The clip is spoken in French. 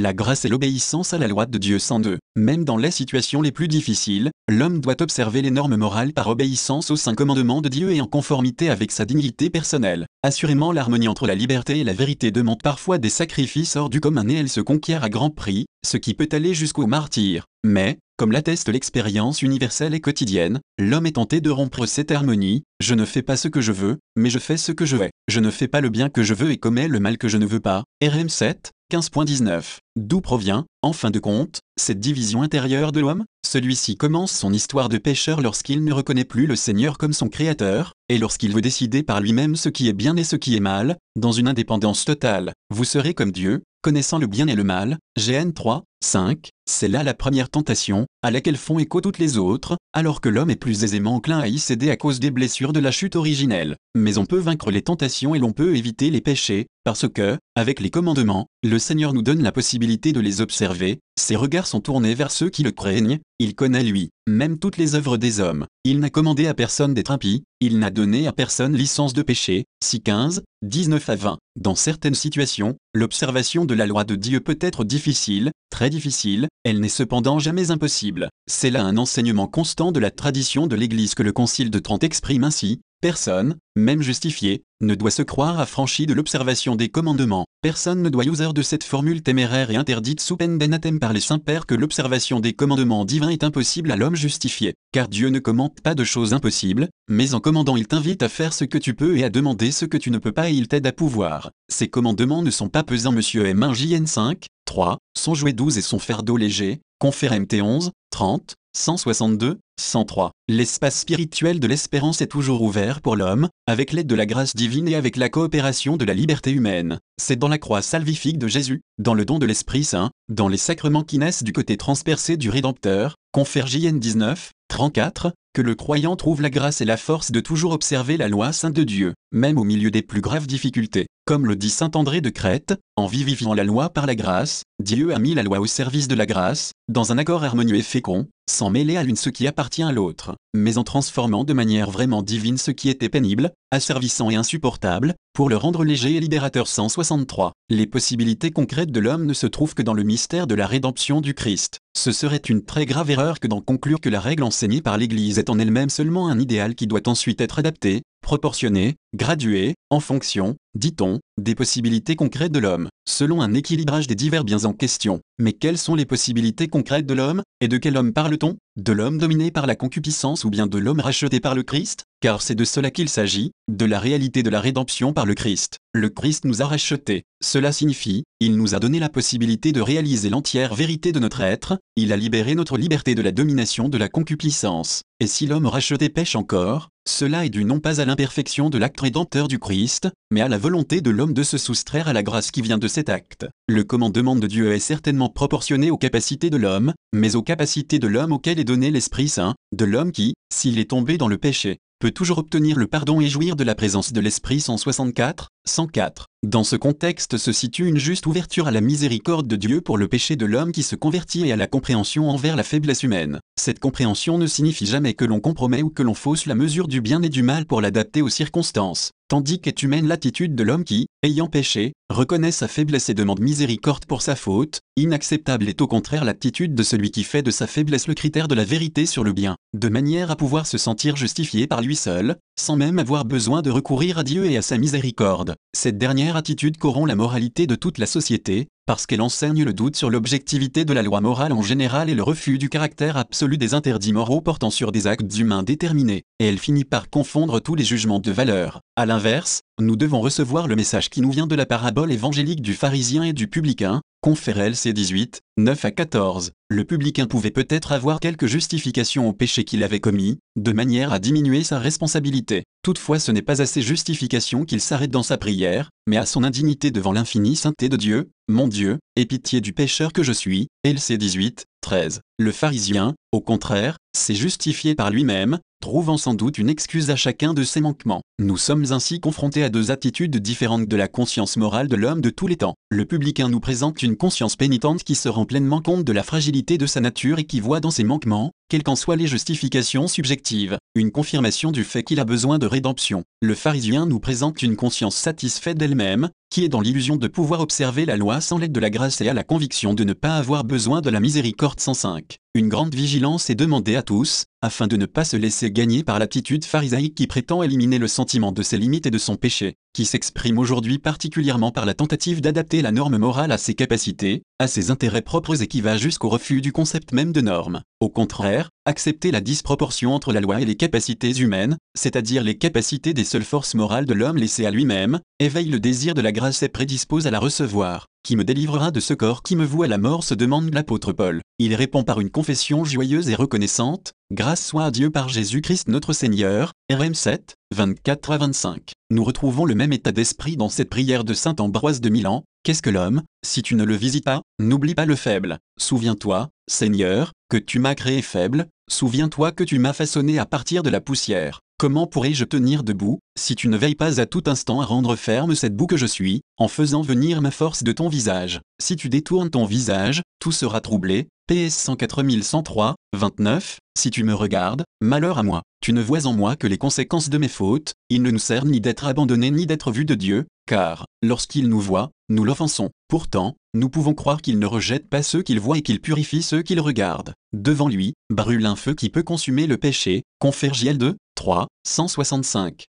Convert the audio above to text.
la grâce et l'obéissance à la loi de Dieu sans deux. Même dans les situations les plus difficiles, l'homme doit observer les normes morales par obéissance aux cinq commandements de Dieu et en conformité avec sa dignité personnelle. Assurément l'harmonie entre la liberté et la vérité demande parfois des sacrifices hors du commun et elle se conquiert à grand prix, ce qui peut aller jusqu'au martyr. Mais, comme l'atteste l'expérience universelle et quotidienne, l'homme est tenté de rompre cette harmonie, je ne fais pas ce que je veux, mais je fais ce que je vais. Je ne fais pas le bien que je veux et commets le mal que je ne veux pas. RM 7, 15.19. D'où provient, en fin de compte, cette division intérieure de l'homme? Celui-ci commence son histoire de pécheur lorsqu'il ne reconnaît plus le Seigneur comme son Créateur, et lorsqu'il veut décider par lui-même ce qui est bien et ce qui est mal, dans une indépendance totale. Vous serez comme Dieu, connaissant le bien et le mal. GN 3, 5. C'est là la première tentation, à laquelle font écho toutes les autres, alors que l'homme est plus aisément enclin à y céder à cause des blessures de la chute originelle. Mais on peut vaincre les tentations et l'on peut éviter les péchés, parce que, avec les commandements, le Seigneur nous donne la possibilité de les observer, ses regards sont tournés vers ceux qui le craignent, il connaît lui, même toutes les œuvres des hommes. Il n'a commandé à personne d'être impie, il n'a donné à personne licence de péché. 6 15, 19 à 20. Dans certaines situations, l'observation de la loi de Dieu peut être difficile, très difficile, elle n'est cependant jamais impossible. C'est là un enseignement constant de la tradition de l'Église que le Concile de Trente exprime ainsi, Personne, même justifié, ne doit se croire affranchi de l'observation des commandements. Personne ne doit user de cette formule téméraire et interdite sous peine d'anathème par les saints pères que l'observation des commandements divins est impossible à l'homme justifié. Car Dieu ne commande pas de choses impossibles, mais en commandant il t'invite à faire ce que tu peux et à demander ce que tu ne peux pas et il t'aide à pouvoir. Ces commandements ne sont pas pesants Monsieur M1 JN 5, 3, son jouet 12 et son fardeau léger, confère MT 11, 30, 162, 103. L'espace spirituel de l'espérance est toujours ouvert pour l'homme, avec l'aide de la grâce divine et avec la coopération de la liberté humaine. C'est dans la croix salvifique de Jésus, dans le don de l'Esprit Saint, dans les sacrements qui naissent du côté transpercé du Rédempteur, confère JN 19, 34, que le croyant trouve la grâce et la force de toujours observer la loi sainte de Dieu, même au milieu des plus graves difficultés. Comme le dit saint André de Crète, en vivifiant la loi par la grâce, Dieu a mis la loi au service de la grâce, dans un accord harmonieux et fécond, sans mêler à l'une ce qui appartient à l'autre, mais en transformant de manière vraiment divine ce qui était pénible, asservissant et insupportable, pour le rendre léger et libérateur 163. Les possibilités concrètes de l'homme ne se trouvent que dans le mystère de la rédemption du Christ. Ce serait une très grave erreur que d'en conclure que la règle enseignée par l'Église est en elle-même seulement un idéal qui doit ensuite être adapté, proportionné, gradué, en fonction, dit-on, des possibilités concrètes de l'homme, selon un équilibrage des divers biens en question. Mais quelles sont les possibilités concrètes de l'homme, et de quel homme parle-t-on? De l'homme dominé par la concupiscence ou bien de l'homme racheté par le Christ? Car c'est de cela qu'il s'agit, de la réalité de la rédemption par le Christ. Le Christ nous a rachetés. Cela signifie, il nous a donné la possibilité de réaliser l'entière vérité de notre être, il a libéré notre liberté de la domination de la concupiscence. Et si l'homme racheté pêche encore, cela est dû non pas à l'imperfection de l'acte rédempteur du Christ, mais à la volonté de l'homme de se soustraire à la grâce qui vient de cet acte. Le commandement de Dieu est certainement proportionné aux capacités de l'homme, mais aux capacités de l'homme auquel est donné l'Esprit Saint, de l'homme qui, s'il est tombé dans le péché, peut toujours obtenir le pardon et jouir de la présence de l'Esprit 164, 104. Dans ce contexte se situe une juste ouverture à la miséricorde de Dieu pour le péché de l'homme qui se convertit et à la compréhension envers la faiblesse humaine. Cette compréhension ne signifie jamais que l'on compromet ou que l'on fausse la mesure du bien et du mal pour l'adapter aux circonstances, tandis qu'est humaine l'attitude de l'homme qui, ayant péché, reconnaît sa faiblesse et demande miséricorde pour sa faute, inacceptable est au contraire l'attitude de celui qui fait de sa faiblesse le critère de la vérité sur le bien, de manière à pouvoir se sentir justifié par lui seul, sans même avoir besoin de recourir à Dieu et à sa miséricorde. Cette dernière attitude corrompt la moralité de toute la société, parce qu'elle enseigne le doute sur l'objectivité de la loi morale en général et le refus du caractère absolu des interdits moraux portant sur des actes humains déterminés, et elle finit par confondre tous les jugements de valeur. A l'inverse, nous devons recevoir le message qui nous vient de la parabole évangélique du pharisien et du publicain, Confère LC 18, 9 à 14. Le publicain pouvait peut-être avoir quelques justifications au péché qu'il avait commis, de manière à diminuer sa responsabilité. Toutefois ce n'est pas à ces justifications qu'il s'arrête dans sa prière, mais à son indignité devant l'infinie sainteté de Dieu, mon Dieu, aie pitié du pécheur que je suis, LC 18, 13. Le pharisien, au contraire, s'est justifié par lui-même, trouvant sans doute une excuse à chacun de ses manquements. Nous sommes ainsi confrontés à deux attitudes différentes de la conscience morale de l'homme de tous les temps. Le publicain nous présente une conscience pénitente qui se rend pleinement compte de la fragilité de sa nature et qui voit dans ses manquements, quelles qu'en soient les justifications subjectives, une confirmation du fait qu'il a besoin de rédemption. Le pharisien nous présente une conscience satisfaite d'elle-même, qui est dans l'illusion de pouvoir observer la loi sans l'aide de la grâce et a la conviction de ne pas avoir besoin de la miséricorde 105. Une grande vigilance est demandée à tous, afin de ne pas se laisser gagner par l'attitude pharisaïque qui prétend éliminer le sentiment de ses limites et de son péché, qui s'exprime aujourd'hui particulièrement par la tentative d'adapter la norme morale à ses capacités, à ses intérêts propres et qui va jusqu'au refus du concept même de norme. Au contraire, accepter la disproportion entre la loi et les capacités humaines, c'est-à-dire les capacités des seules forces morales de l'homme laissées à lui-même, éveille le désir de la grâce et prédispose à la recevoir. Qui me délivrera de ce corps qui me voue à la mort se demande l'apôtre Paul. Il répond par une confession joyeuse et reconnaissante, Grâce soit à Dieu par Jésus-Christ notre Seigneur, RM 7, 24 à 25. Nous retrouvons le même état d'esprit dans cette prière de Saint Ambroise de Milan. Qu'est-ce que l'homme? Si tu ne le visites pas, n'oublie pas le faible. Souviens-toi, Seigneur, que tu m'as créé faible, souviens-toi que tu m'as façonné à partir de la poussière. Comment pourrais-je tenir debout, si tu ne veilles pas à tout instant à rendre ferme cette boue que je suis, en faisant venir ma force de ton visage? Si tu détournes ton visage, tout sera troublé, PS 104103, 29, si tu me regardes, malheur à moi, tu ne vois en moi que les conséquences de mes fautes, il ne nous sert ni d'être abandonné ni d'être vu de Dieu, car, lorsqu'il nous voit, nous l'offensons. Pourtant, nous pouvons croire qu'il ne rejette pas ceux qu'il voit et qu'il purifie ceux qu'il regarde. Devant lui, brûle un feu qui peut consumer le péché, confère JL 2, 3, 165.